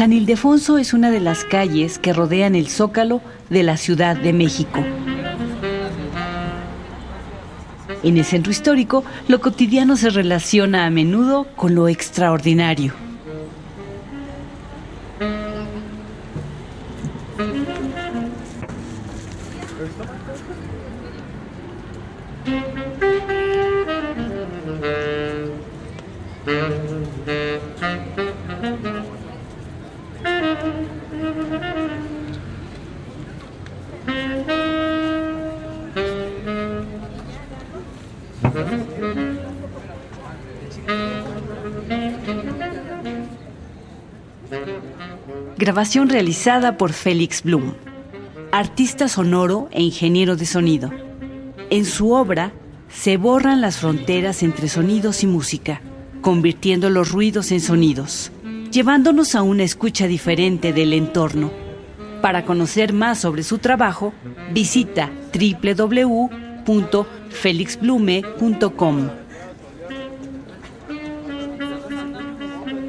San Ildefonso es una de las calles que rodean el zócalo de la Ciudad de México. En el centro histórico, lo cotidiano se relaciona a menudo con lo extraordinario. Grabación realizada por Félix Blum, artista sonoro e ingeniero de sonido. En su obra se borran las fronteras entre sonidos y música, convirtiendo los ruidos en sonidos, llevándonos a una escucha diferente del entorno. Para conocer más sobre su trabajo, visita www.felixblume.com.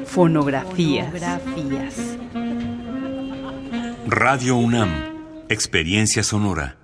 Fonografías. Radio UNAM, Experiencia Sonora.